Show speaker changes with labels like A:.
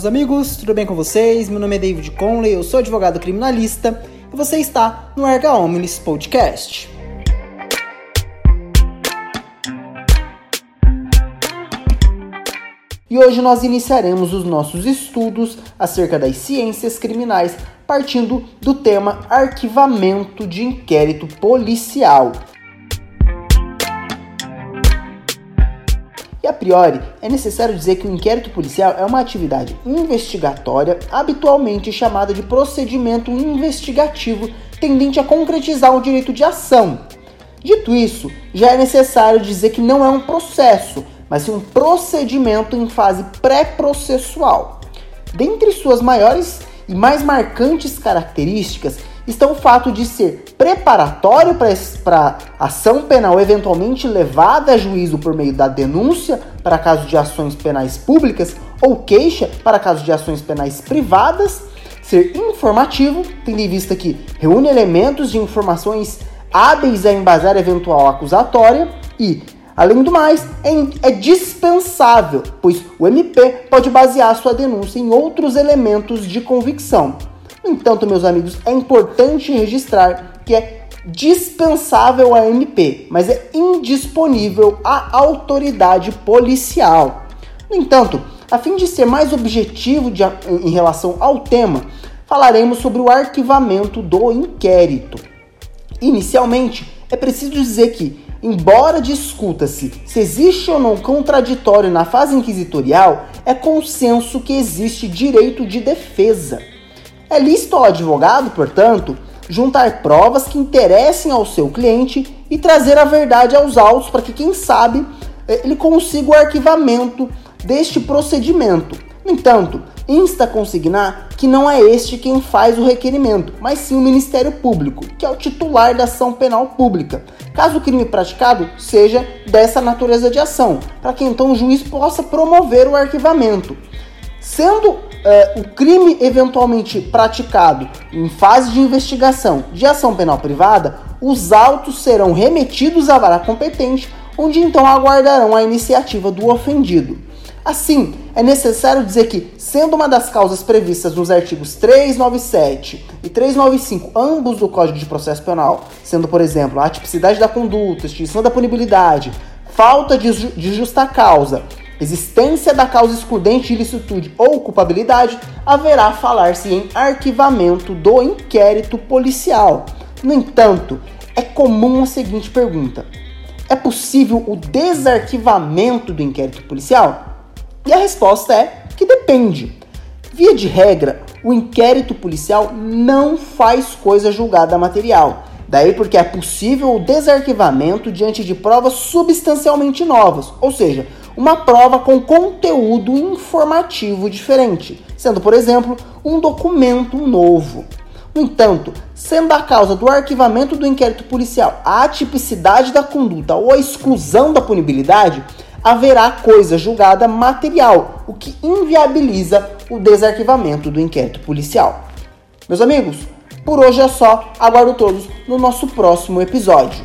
A: meus amigos, tudo bem com vocês? Meu nome é David Conley, eu sou advogado criminalista e você está no Erga Omnis Podcast. E hoje nós iniciaremos os nossos estudos acerca das ciências criminais, partindo do tema arquivamento de inquérito policial. A priori, é necessário dizer que o inquérito policial é uma atividade investigatória, habitualmente chamada de procedimento investigativo, tendente a concretizar o direito de ação. Dito isso, já é necessário dizer que não é um processo, mas sim um procedimento em fase pré-processual. Dentre suas maiores e mais marcantes características estão o fato de ser preparatório para ação penal eventualmente levada a juízo por meio da denúncia para caso de ações penais públicas ou queixa para caso de ações penais privadas, ser informativo, tendo em vista que reúne elementos de informações hábeis a embasar eventual acusatória e, além do mais, é, é dispensável, pois o MP pode basear sua denúncia em outros elementos de convicção. Entanto, meus amigos, é importante registrar que é dispensável a MP, mas é indisponível à autoridade policial. No entanto, a fim de ser mais objetivo de, em relação ao tema, falaremos sobre o arquivamento do inquérito. Inicialmente, é preciso dizer que, embora discuta-se se existe ou não contraditório na fase inquisitorial, é consenso que existe direito de defesa. É lícito ao advogado, portanto, juntar provas que interessem ao seu cliente e trazer a verdade aos autos para que, quem sabe, eh, ele consiga o arquivamento deste procedimento. No entanto, insta a consignar que não é este quem faz o requerimento, mas sim o Ministério Público, que é o titular da ação penal pública, caso o crime praticado seja dessa natureza de ação, para que então o juiz possa promover o arquivamento. Sendo uh, o crime eventualmente praticado em fase de investigação de ação penal privada, os autos serão remetidos à vara competente, onde então aguardarão a iniciativa do ofendido. Assim, é necessário dizer que, sendo uma das causas previstas nos artigos 397 e 395, ambos do Código de Processo Penal, sendo, por exemplo, a atipicidade da conduta, extinção da punibilidade, falta de, de justa causa existência da causa excludente de ilicitude ou culpabilidade, haverá falar-se em arquivamento do inquérito policial. No entanto, é comum a seguinte pergunta: é possível o desarquivamento do inquérito policial? E a resposta é que depende. Via de regra, o inquérito policial não faz coisa julgada material. Daí porque é possível o desarquivamento diante de provas substancialmente novas, ou seja, uma prova com conteúdo informativo diferente, sendo, por exemplo, um documento novo. No entanto, sendo a causa do arquivamento do inquérito policial a atipicidade da conduta ou a exclusão da punibilidade, haverá coisa julgada material, o que inviabiliza o desarquivamento do inquérito policial. Meus amigos, por hoje é só. Aguardo todos no nosso próximo episódio.